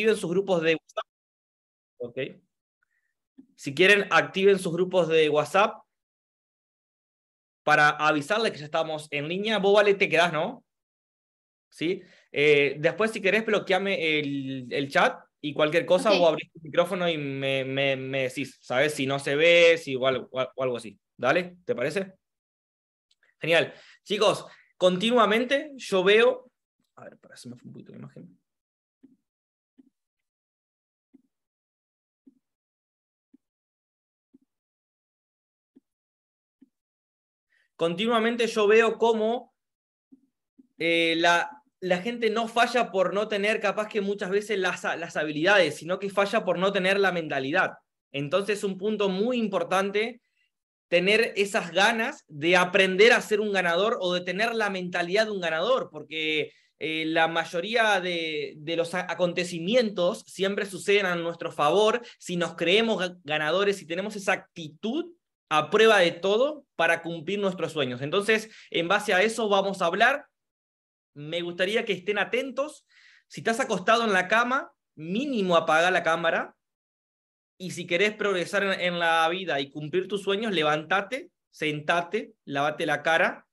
activen sus grupos de WhatsApp. Ok. Si quieren, activen sus grupos de WhatsApp para avisarles que ya estamos en línea. Vos, Vale, te quedás, ¿no? ¿Sí? Eh, después, si querés, bloqueame el, el chat y cualquier cosa, o abrís tu micrófono y me, me, me, decís, ¿sabes? Si no se ve, si o algo, o algo así. ¿Dale? ¿Te parece? Genial. Chicos, continuamente yo veo... A ver, para me fue un poquito la imagen. Continuamente yo veo cómo eh, la, la gente no falla por no tener capaz que muchas veces las, las habilidades, sino que falla por no tener la mentalidad. Entonces, un punto muy importante, tener esas ganas de aprender a ser un ganador o de tener la mentalidad de un ganador, porque eh, la mayoría de, de, los acontecimientos siempre suceden a nuestro favor si nos creemos ganadores, y tenemos esa actitud a prueba de todo para cumplir nuestros sueños. Entonces, en base a eso vamos a hablar me gustaría que estén atentos. Si estás acostado en la cama, mínimo apaga la cámara. Y si querés progresar en, la vida y cumplir tus sueños, levántate, sentate, lavate la cara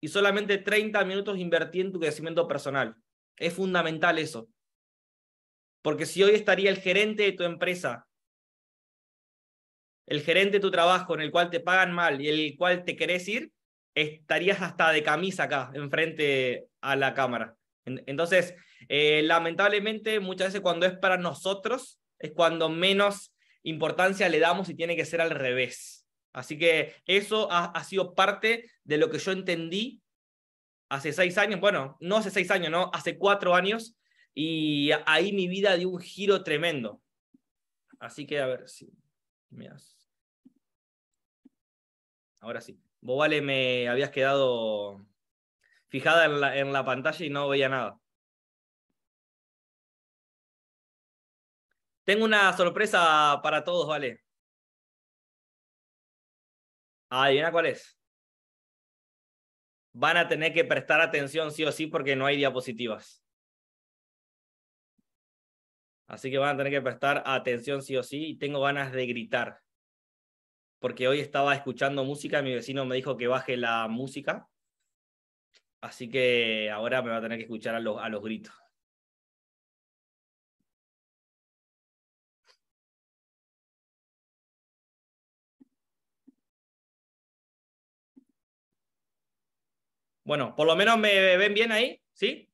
y solamente 30 minutos invertí en tu crecimiento personal. Es fundamental eso. Porque si hoy estaría el gerente de tu empresa, el gerente de tu trabajo en el cual te pagan mal y el cual te querés ir, estarías hasta de camisa acá, enfrente a la cámara. Entonces, eh, lamentablemente, muchas veces cuando es para nosotros, es cuando menos importancia le damos y tiene que ser al revés. Así que eso ha, ha sido parte de lo que yo entendí hace seis años, bueno, no hace seis años, no, hace cuatro años, y ahí mi vida dio un giro tremendo. Así que a ver si... Ahora sí. Vos, Vale, me habías quedado fijada en la, en la pantalla y no veía nada. Tengo una sorpresa para todos, Vale. Adivina cuál es. Van a tener que prestar atención sí o sí porque no hay diapositivas. Así que van a tener que prestar atención sí o sí y tengo ganas de gritar porque hoy estaba escuchando música, mi vecino me dijo que baje la música, así que ahora me va a tener que escuchar a los, a los gritos. Bueno, por lo menos me ven bien ahí, ¿sí?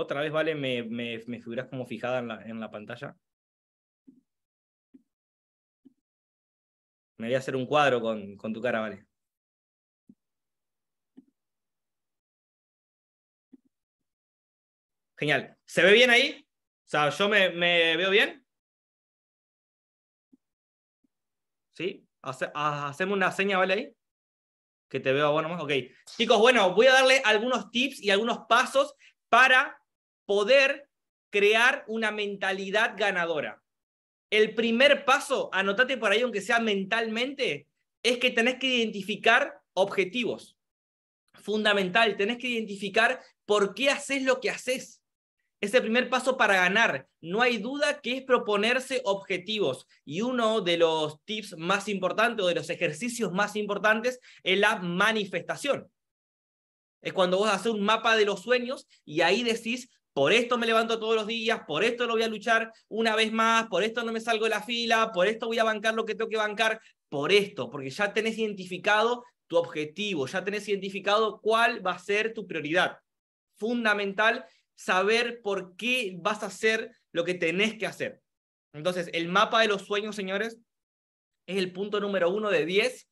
Otra vez, vale, me, me, figuras como fijada en la, pantalla. Me voy a hacer un cuadro con, tu cara, vale. Genial. ¿Se ve bien ahí? O sea, ¿yo me, veo bien? ¿Sí? Hace, hacemos una seña, ¿vale? Ahí. Que te veo bueno más. Ok. Chicos, bueno, voy a darle algunos tips y algunos pasos para poder crear una mentalidad ganadora. El primer paso, anotate por ahí, aunque sea mentalmente, es que tenés que identificar objetivos. Fundamental, tenés que identificar por qué haces lo que haces. Es el primer paso para ganar. No hay duda que es proponerse objetivos. Y uno de los tips más importantes o de los ejercicios más importantes es la manifestación. Es cuando vos haces un mapa de los sueños y ahí decís, por esto me levanto todos los días, por esto lo voy a luchar una vez más, por esto no me salgo de la fila, por esto voy a bancar lo que tengo que bancar, por esto, porque ya tenés identificado tu objetivo, ya tenés identificado cuál va a ser tu prioridad. Fundamental saber por qué vas a hacer lo que tenés que hacer. Entonces, el mapa de los sueños, señores, es el punto número uno de 10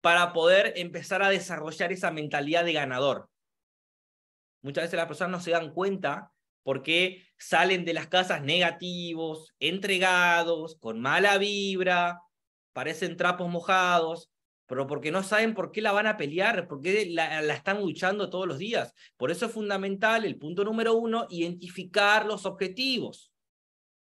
para poder empezar a desarrollar esa mentalidad de ganador. Muchas veces las personas no se dan cuenta porque salen de las casas negativos, entregados, con mala vibra, parecen trapos mojados, pero porque no saben por qué la van a pelear, por qué la, la, están luchando todos los días. Por eso es fundamental el punto número uno, identificar los objetivos.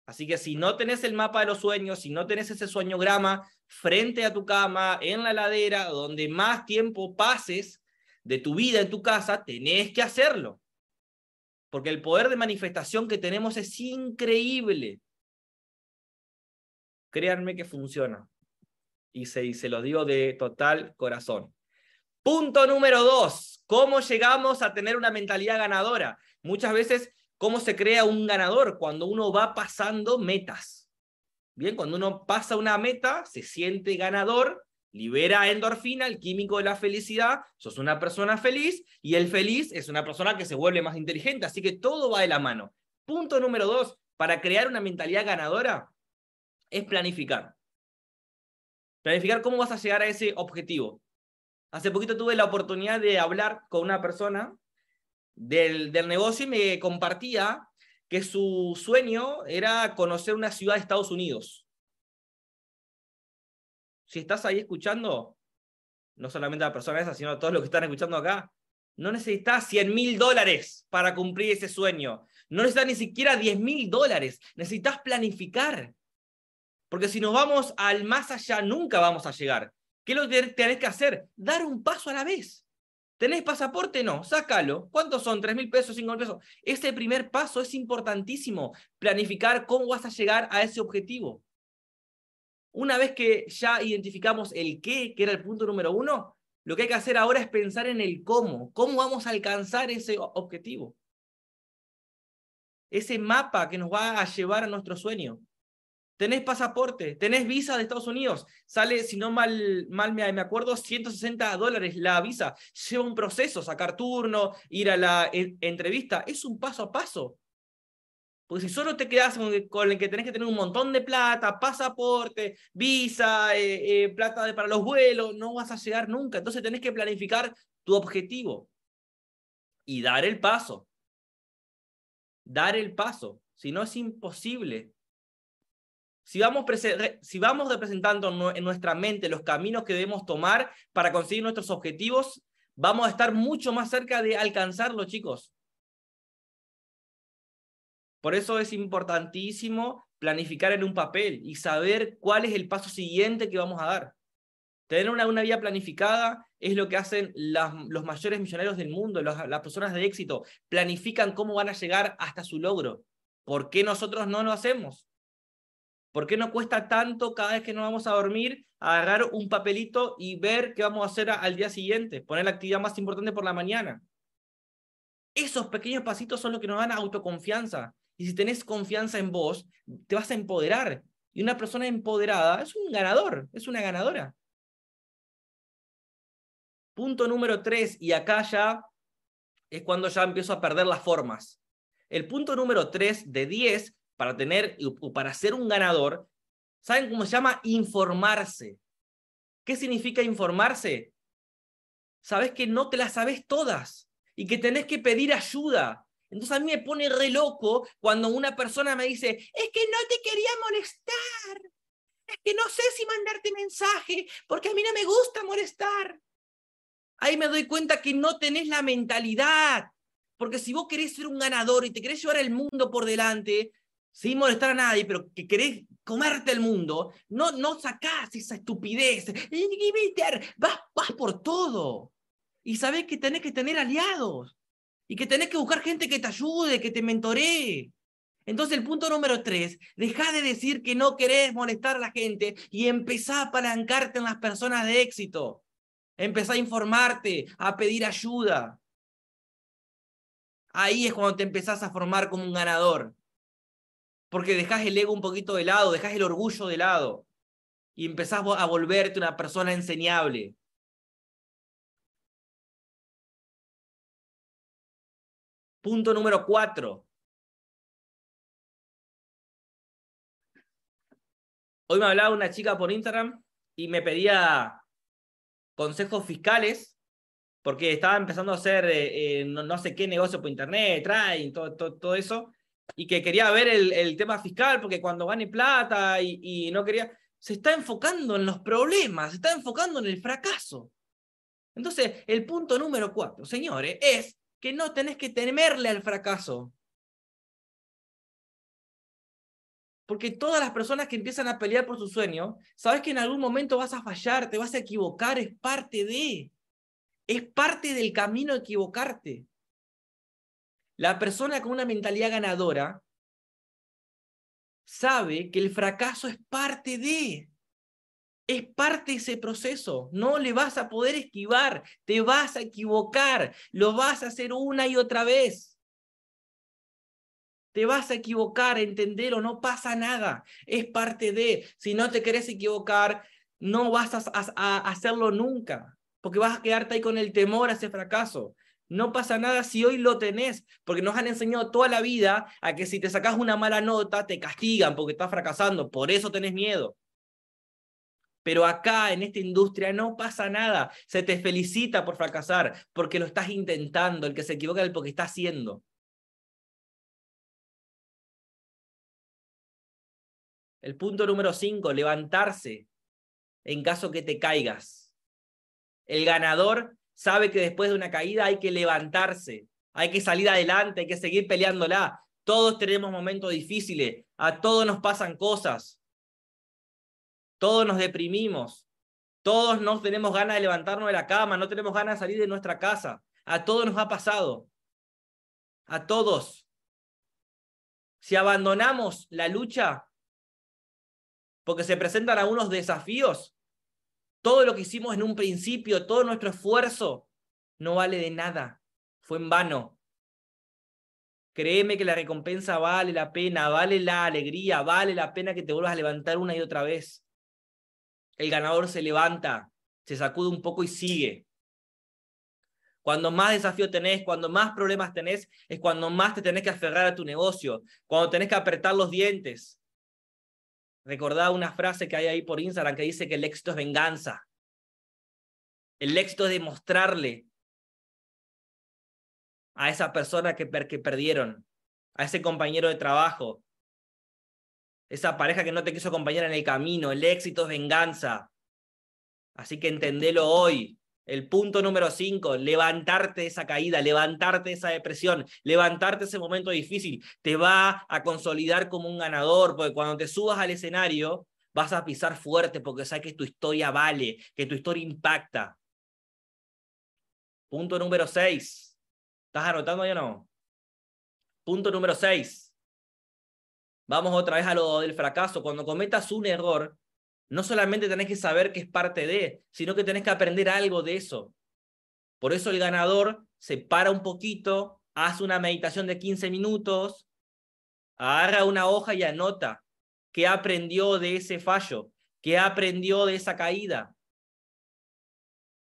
Así que si no tenés el mapa de los sueños, si no tenés ese sueñograma frente a tu cama, en la ladera, donde más tiempo pases, de tu vida en tu casa, tenés que hacerlo. Porque el poder de manifestación que tenemos es increíble. Créanme que funciona. Y se, y se lo digo de total corazón. Punto número dos, ¿cómo llegamos a tener una mentalidad ganadora? Muchas veces, ¿cómo se crea un ganador? Cuando uno va pasando metas. Bien, cuando uno pasa una meta, se siente ganador, libera endorfina, el químico de la felicidad, sos una persona feliz y el feliz es una persona que se vuelve más inteligente, así que todo va de la mano. Punto número dos, para crear una mentalidad ganadora es planificar. Planificar cómo vas a llegar a ese objetivo. Hace poquito tuve la oportunidad de hablar con una persona del, del negocio y me compartía que su sueño era conocer una ciudad de Estados Unidos. Si estás ahí escuchando, no solamente a la persona esa, sino a todos los que están escuchando acá, no necesitas 100 mil dólares para cumplir ese sueño. No necesitas ni siquiera 10 mil dólares. Necesitas planificar. Porque si nos vamos al más allá, nunca vamos a llegar. ¿Qué es lo que tenés que hacer? Dar un paso a la vez. ¿Tenés pasaporte? No, sácalo. ¿Cuántos son? ¿Tres mil pesos? ¿Cinco mil pesos? Ese primer paso es importantísimo. Planificar cómo vas a llegar a ese objetivo. Una vez que ya identificamos el qué, que era el punto número uno, lo que hay que hacer ahora es pensar en el cómo. ¿Cómo vamos a alcanzar ese objetivo? Ese mapa que nos va a llevar a nuestro sueño tenés pasaporte, tenés visa de Estados Unidos, sale, si no mal, mal me, acuerdo, 160 dólares la visa, lleva un proceso, sacar turno, ir a la entrevista, es un paso a paso. Porque si solo te quedas con el que tenés que tener un montón de plata, pasaporte, visa, eh, eh, plata para los vuelos, no vas a llegar nunca. Entonces tenés que planificar tu objetivo y dar el paso. Dar el paso. Si no es imposible si vamos, si vamos representando en nuestra mente los caminos que debemos tomar para conseguir nuestros objetivos, vamos a estar mucho más cerca de alcanzarlo, chicos. Por eso es importantísimo planificar en un papel y saber cuál es el paso siguiente que vamos a dar. Tener una, una vía planificada es lo que hacen los mayores millonarios del mundo, las personas de éxito. Planifican cómo van a llegar hasta su logro. ¿Por qué nosotros no lo hacemos? ¿Por qué no cuesta tanto cada vez que nos vamos a dormir agarrar un papelito y ver qué vamos a hacer al día siguiente? Poner la actividad más importante por la mañana. Esos pequeños pasitos son los que nos dan autoconfianza. Y si tenés confianza en vos, te vas a empoderar. Y una persona empoderada es un ganador, es una ganadora. Punto número tres, y acá ya es cuando ya empiezo a perder las formas. El punto número tres de diez para tener o para ser un ganador, ¿saben cómo se llama? Informarse. ¿Qué significa informarse? Sabes que no te las sabes todas y que tenés que pedir ayuda. Entonces a mí me pone re loco cuando una persona me dice, es que no te quería molestar, es que no sé si mandarte mensaje, porque a mí no me gusta molestar. Ahí me doy cuenta que no tenés la mentalidad, porque si vos querés ser un ganador y te querés llevar el mundo por delante, sin molestar a nadie, pero que querés comerte el mundo, no, no sacás esa estupidez. Vas, vas por todo. Y sabés que tenés que tener aliados. Y que tenés que buscar gente que te ayude, que te mentoree. Entonces el punto número tres, deja de decir que no querés molestar a la gente y empezá a apalancarte en las personas de éxito. Empezá a informarte, a pedir ayuda. Ahí es cuando te empezás a formar como un ganador porque dejas el ego un poquito de lado, dejas el orgullo de lado y empezás a volverte una persona enseñable. Punto número cuatro. Hoy me hablaba una chica por Instagram y me pedía consejos fiscales porque estaba empezando a hacer eh, eh, no, sé qué negocio por internet, trading, todo, todo, eso y que quería ver el, tema fiscal porque cuando gane plata y, no quería, se está enfocando en los problemas, se está enfocando en el fracaso. Entonces, el punto número cuatro, señores, es que no tenés que temerle al fracaso. Porque todas las personas que empiezan a pelear por su sueño, sabes que en algún momento vas a fallar, te vas a equivocar, es parte de. Es parte del camino equivocarte. La persona con una mentalidad ganadora sabe que el fracaso es parte de, es parte de ese proceso. No le vas a poder esquivar, te vas a equivocar, lo vas a hacer una y otra vez. Te vas a equivocar, entendelo, no pasa nada. Es parte de, si no te querés equivocar, no vas a, hacerlo nunca, porque vas a quedarte ahí con el temor a ese fracaso. No pasa nada si hoy lo tenés, porque nos han enseñado toda la vida a que si te sacas una mala nota, te castigan porque estás fracasando, por eso tenés miedo. Pero acá en esta industria no pasa nada, se te felicita por fracasar, porque lo estás intentando, el que se equivoca es el porque está haciendo. El punto número cinco, levantarse en caso que te caigas. El ganador sabe que después de una caída hay que levantarse, hay que salir adelante, hay que seguir peleándola. Todos tenemos momentos difíciles, a todos nos pasan cosas, todos nos deprimimos, todos no tenemos ganas de levantarnos de la cama, no tenemos ganas de salir de nuestra casa, a todos nos ha pasado, a todos. Si abandonamos la lucha, porque se presentan algunos desafíos. Todo lo que hicimos en un principio, todo nuestro esfuerzo, no vale de nada. Fue en vano. Créeme que la recompensa vale la pena, vale la alegría, vale la pena que te vuelvas a levantar una y otra vez. El ganador se levanta, se sacude un poco y sigue. Cuando más desafío tenés, cuando más problemas tenés, es cuando más te tenés que aferrar a tu negocio, cuando tenés que apretar los dientes, Recordad una frase que hay ahí por Instagram que dice que el éxito es venganza. El éxito es demostrarle a esa persona que, que perdieron, a ese compañero de trabajo, esa pareja que no te quiso acompañar en el camino. El éxito es venganza. Así que entendelo hoy. El punto número cinco, levantarte esa caída, levantarte esa depresión, levantarte ese momento difícil, te va a consolidar como un ganador, porque cuando te subas al escenario vas a pisar fuerte porque sabes que tu historia vale, que tu historia impacta. Punto número seis. ¿Estás anotando ya o no? Punto número seis. Vamos otra vez a lo del fracaso. Cuando cometas un error, no solamente tenés que saber que es parte de, sino que tenés que aprender algo de eso. Por eso el ganador se para un poquito, hace una meditación de 15 minutos, agarra una hoja y anota qué aprendió de ese fallo, qué aprendió de esa caída.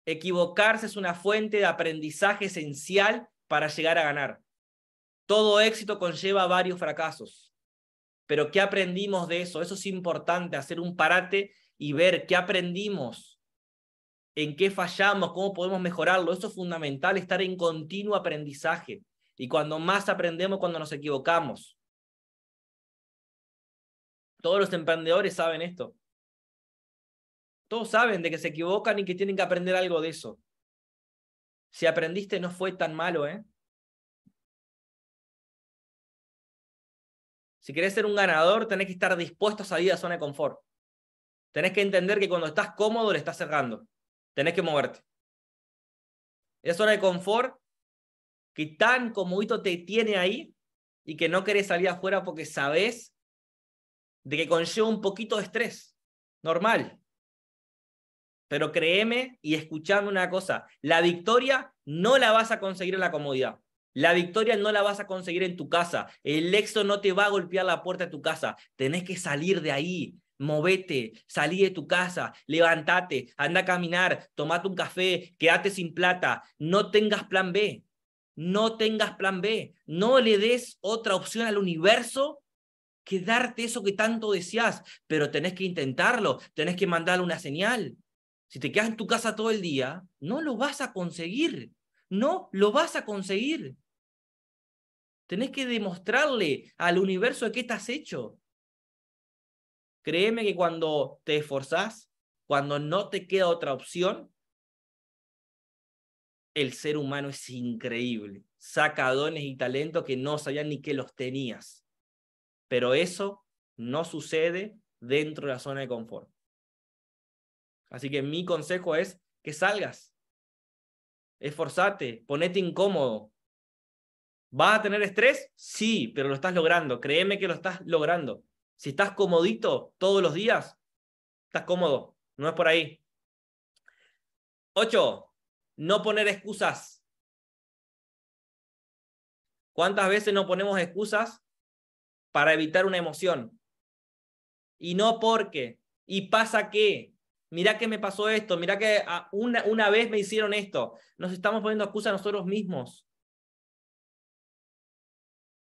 Equivocarse es una fuente de aprendizaje esencial para llegar a ganar. Todo éxito conlleva varios fracasos. Pero ¿qué aprendimos de eso? Eso es importante, hacer un parate y ver qué aprendimos, en qué fallamos, cómo podemos mejorarlo. Eso es fundamental, estar en continuo aprendizaje. Y cuando más aprendemos, cuando nos equivocamos. Todos los emprendedores saben esto. Todos saben de que se equivocan y que tienen que aprender algo de eso. Si aprendiste, no fue tan malo, ¿eh? Si querés ser un ganador, tenés que estar dispuesto a salir de la zona de confort. Tenés que entender que cuando estás cómodo le estás cerrando. Tenés que moverte. Esa zona de confort que tan comodito te tiene ahí y que no querés salir afuera porque sabés de que conlleva un poquito de estrés. Normal. Pero créeme y escuchame una cosa, la victoria no la vas a conseguir en la comodidad. La victoria no la vas a conseguir en tu casa. El éxito no te va a golpear la puerta de tu casa. Tenés que salir de ahí. Movete, salí de tu casa, levántate, anda a caminar, tomate un café, quédate sin plata. No tengas plan B. No tengas plan B. No le des otra opción al universo que darte eso que tanto deseas, pero tenés que intentarlo, tenés que mandarle una señal. Si te quedas en tu casa todo el día, no lo vas a conseguir. No lo vas a conseguir. Tenés que demostrarle al universo de qué estás hecho. Créeme que cuando te esforzás, cuando no te queda otra opción, el ser humano es increíble. Saca dones y talentos que no sabían ni que los tenías. Pero eso no sucede dentro de la zona de confort. Así que mi consejo es que salgas. Esforzate, ponete incómodo, ¿Vas a tener estrés? Sí, pero lo estás logrando. Créeme que lo estás logrando. Si estás comodito todos los días, estás cómodo. No es por ahí. Ocho, no poner excusas. ¿Cuántas veces no ponemos excusas para evitar una emoción? Y no porque. Y pasa que. Mira que me pasó esto. Mira que una, una vez me hicieron esto. Nos estamos poniendo excusas a nosotros mismos.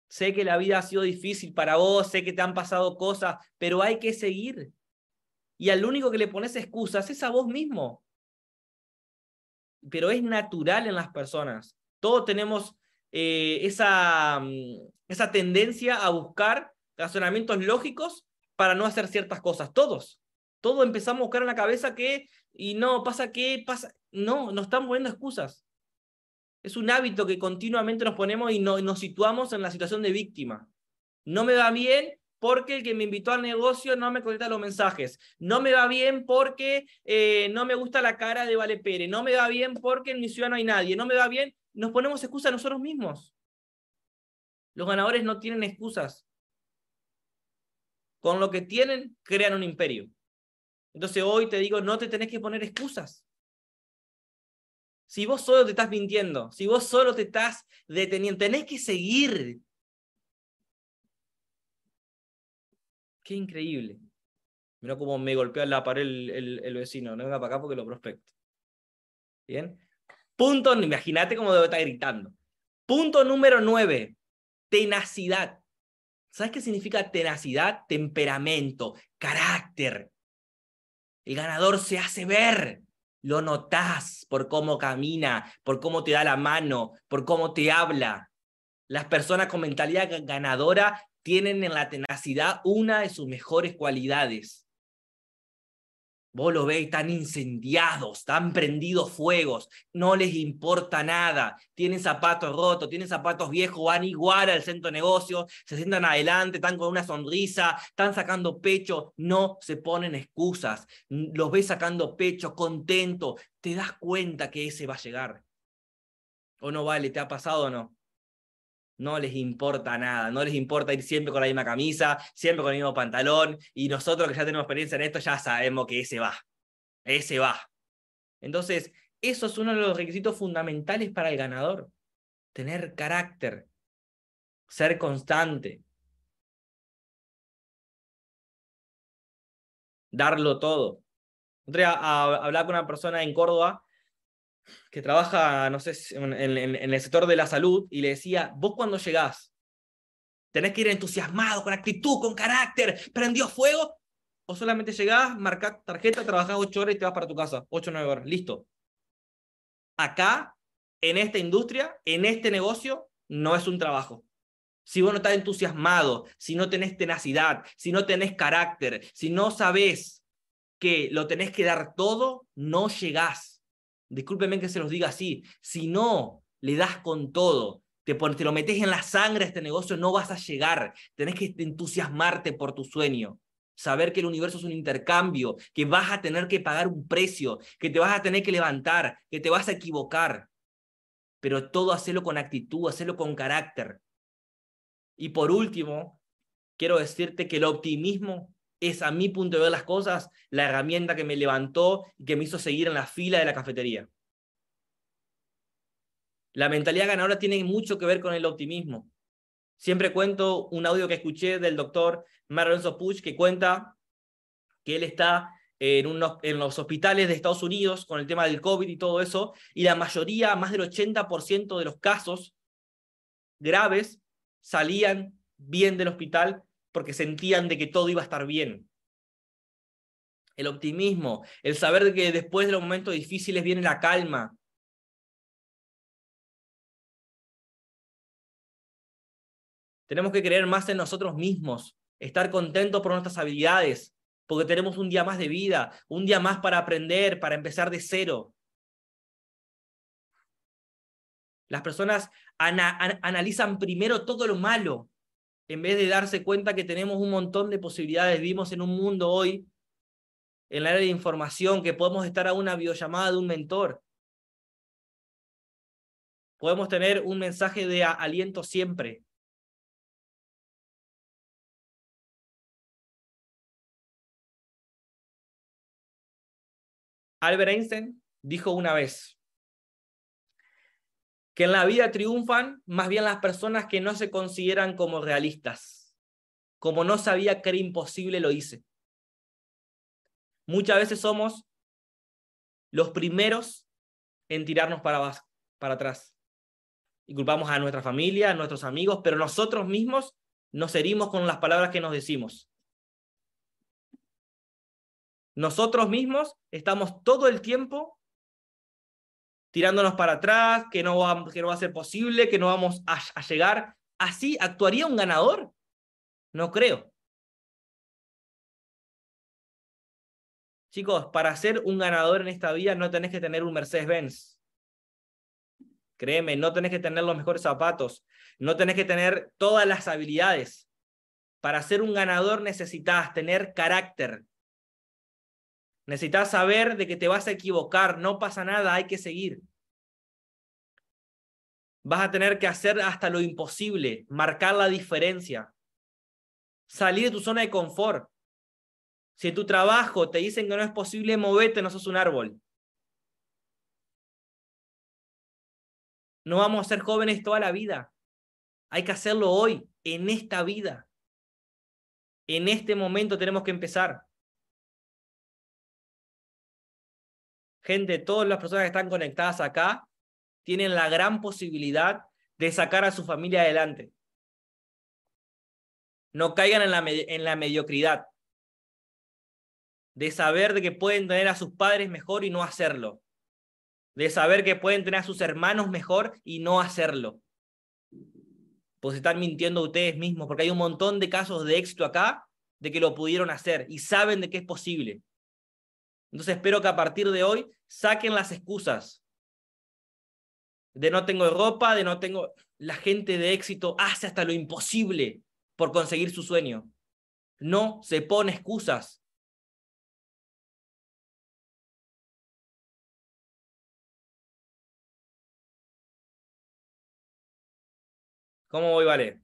Sé que la vida ha sido difícil para vos, sé que te han pasado cosas, pero hay que seguir. Y al único que le pones excusas es a vos mismo. Pero es natural en las personas. Todos tenemos eh, esa, mm, esa tendencia a buscar razonamientos lógicos para no hacer ciertas cosas. Todos. Todos empezamos a buscar en la cabeza que, y no, pasa que, pasa. No, nos están poniendo excusas. Es un hábito que continuamente nos ponemos y nos situamos en la situación de víctima. No me va bien porque el que me invitó al negocio no me contesta los mensajes. No me va bien porque eh, no me gusta la cara de Vale Pérez. No me va bien porque en mi ciudad no hay nadie. No me va bien. Nos ponemos excusas a nosotros mismos. Los ganadores no tienen excusas. Con lo que tienen, crean un imperio. Entonces hoy te digo, no te tenés que poner excusas. Si vos solo te estás mintiendo, si vos solo te estás deteniendo, tenés que seguir. Qué increíble. Mira cómo me golpea la pared el, el, vecino. No venga para acá porque lo prospecto. Bien. Punto, imagínate cómo debe estar gritando. Punto número nueve, tenacidad. ¿Sabes qué significa tenacidad? Temperamento, carácter. El ganador se hace ver. Lo notas por cómo camina, por cómo te da la mano, por cómo te habla. Las personas con mentalidad ganadora tienen en la tenacidad una de sus mejores cualidades. Vos lo veis, están incendiados, están prendidos fuegos, no les importa nada. Tienen zapatos rotos, tienen zapatos viejos, van igual al centro de negocio, se sientan adelante, están con una sonrisa, están sacando pecho, no se ponen excusas. Los ves sacando pecho, contento, te das cuenta que ese va a llegar. ¿O no vale? ¿Te ha pasado o no? No les importa nada, no les importa ir siempre con la misma camisa, siempre con el mismo pantalón, y nosotros que ya tenemos experiencia en esto ya sabemos que ese va, ese va. Entonces, eso es uno de los requisitos fundamentales para el ganador, tener carácter, ser constante, darlo todo. Otro a hablar con una persona en Córdoba que trabaja, no sé, en, el sector de la salud y le decía, vos cuando llegás, tenés que ir entusiasmado, con actitud, con carácter, prendió fuego, o solamente llegás, marcás tarjeta, trabajás ocho horas y te vas para tu casa, ocho o nueve horas, listo. Acá, en esta industria, en este negocio, no es un trabajo. Si vos no estás entusiasmado, si no tenés tenacidad, si no tenés carácter, si no sabés que lo tenés que dar todo, no llegás discúlpenme que se los diga así, si no le das con todo, te, te lo metes en la sangre este negocio, no vas a llegar. Tenés que entusiasmarte por tu sueño. Saber que el universo es un intercambio, que vas a tener que pagar un precio, que te vas a tener que levantar, que te vas a equivocar. Pero todo hacerlo con actitud, hacerlo con carácter. Y por último, quiero decirte que el optimismo es a mi punto de ver las cosas la herramienta que me levantó y que me hizo seguir en la fila de la cafetería. La mentalidad ganadora tiene mucho que ver con el optimismo. Siempre cuento un audio que escuché del doctor Marenzo Puch que cuenta que él está en, unos, en los hospitales de Estados Unidos con el tema del COVID y todo eso, y la mayoría, más del 80% de los casos graves, salían bien del hospital porque sentían de que todo iba a estar bien. El optimismo, el saber de que después de los momentos difíciles viene la calma. Tenemos que creer más en nosotros mismos, estar contentos por nuestras habilidades, porque tenemos un día más de vida, un día más para aprender, para empezar de cero. Las personas analizan primero todo lo malo en vez de darse cuenta que tenemos un montón de posibilidades, vivimos en un mundo hoy, en el área de información, que podemos estar a una videollamada de un mentor. podemos tener un mensaje de aliento siempre. Albert Einstein dijo una vez que en la vida triunfan más bien las personas que no se consideran como realistas. Como no sabía que era imposible, lo hice. Muchas veces somos los primeros en tirarnos para, para atrás. Y culpamos a nuestra familia, a nuestros amigos, pero nosotros mismos nos herimos con las palabras que nos decimos. Nosotros mismos estamos todo el tiempo tirándonos para atrás, que no va, que no va a ser posible, que no vamos a, a llegar. ¿Así actuaría un ganador? No creo. Chicos, para ser un ganador en esta vida no tenés que tener un Mercedes-Benz. Créeme, no tenés que tener los mejores zapatos, no tenés que tener todas las habilidades. Para ser un ganador necesitas tener carácter, Necesitas saber de que te vas a equivocar, no pasa nada, hay que seguir. Vas a tener que hacer hasta lo imposible, marcar la diferencia, salir de tu zona de confort. Si en tu trabajo te dicen que no es posible moverte, no sos un árbol. No vamos a ser jóvenes toda la vida. Hay que hacerlo hoy, en esta vida. En este momento tenemos que empezar. Gente, todas las personas que están conectadas acá tienen la gran posibilidad de sacar a su familia adelante. No caigan en la, mediocridad. De saber de que pueden tener a sus padres mejor y no hacerlo. De saber que pueden tener a sus hermanos mejor y no hacerlo. Pues están mintiendo ustedes mismos, porque hay un montón de casos de éxito acá de que lo pudieron hacer y saben de que es posible. Entonces espero que a partir de hoy saquen las excusas de no tengo ropa, de no tengo... La gente de éxito hace hasta lo imposible por conseguir su sueño. No se pone excusas. ¿Cómo voy, Vale?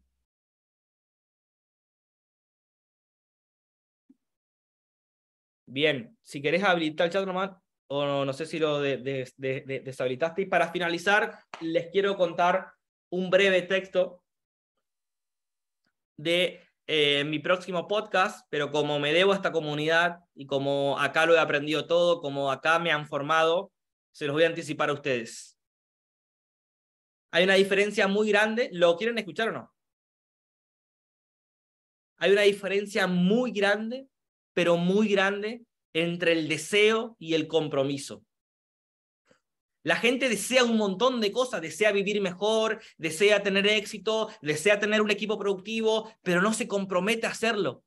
Bien, si querés habilitar el chat nomás, o no, sé si lo deshabilitaste. Y para finalizar, les quiero contar un breve texto de eh, mi próximo podcast, pero como me debo a esta comunidad y como acá lo he aprendido todo, como acá me han formado, se los voy a anticipar a ustedes. Hay una diferencia muy grande, ¿lo quieren escuchar o no? Hay una diferencia muy grande pero muy grande entre el deseo y el compromiso. La gente desea un montón de cosas, desea vivir mejor, desea tener éxito, desea tener un equipo productivo, pero no se compromete a hacerlo.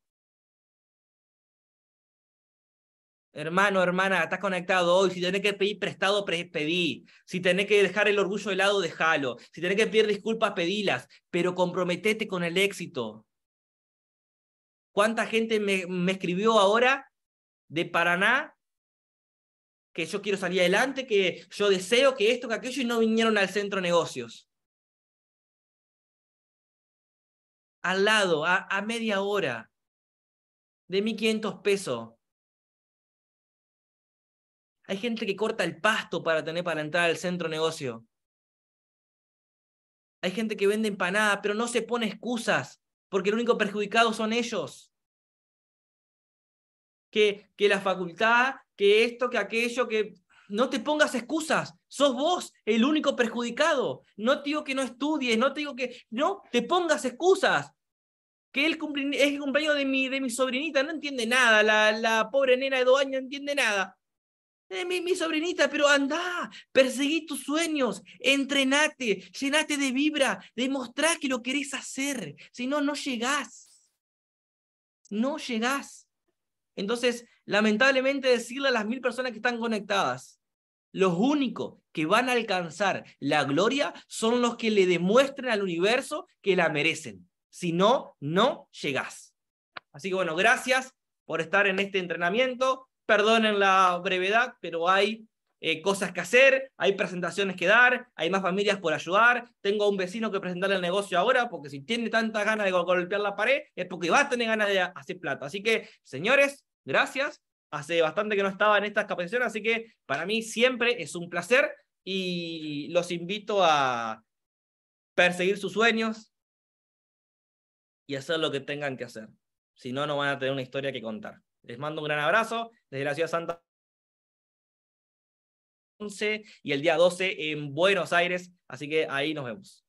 Hermano, hermana, estás conectado hoy. Si tenés que pedir prestado, pedí. Si tenés que dejar el orgullo de lado, déjalo. Si tenés que pedir disculpas, pedilas. Pero comprometete con el éxito. ¿Cuánta gente me, escribió ahora de Paraná que yo quiero salir adelante, que yo deseo que esto, que aquello, y no vinieron al centro de negocios? Al lado, a, a media hora, de 1.500 pesos. Hay gente que corta el pasto para tener para entrar al centro de negocio. Hay gente que vende empanadas, pero no se pone excusas porque el único perjudicado son ellos. Que, que la facultad, que esto, que aquello, que no te pongas excusas, sos vos el único perjudicado. No te digo que no estudies, no te digo que no te pongas excusas. Que el es el cumpleaños de mi, de mi sobrinita, no entiende nada, la, la pobre nena de dos años no entiende nada. Eh, mi, mi, sobrinita, pero anda, perseguí tus sueños, entrenate, llenate de vibra, demostrá que lo querés hacer, si no, no llegás. No llegás. Entonces, lamentablemente decirle a las mil personas que están conectadas, los únicos que van a alcanzar la gloria son los que le demuestren al universo que la merecen. Si no, no llegás. Así que bueno, gracias por estar en este entrenamiento perdonen la brevedad, pero hay eh, cosas que hacer, hay presentaciones que dar, hay más familias por ayudar. Tengo a un vecino que presentarle el negocio ahora, porque si tiene tanta ganas de golpear la pared, es porque va a tener ganas de hacer plata. Así que, señores, gracias. Hace bastante que no estaba en estas capacitaciones, así que para mí siempre es un placer y los invito a perseguir sus sueños y hacer lo que tengan que hacer. Si no, no van a tener una historia que contar. Les mando un gran abrazo desde la ciudad Santa y el día 12 en Buenos Aires, así que ahí nos vemos.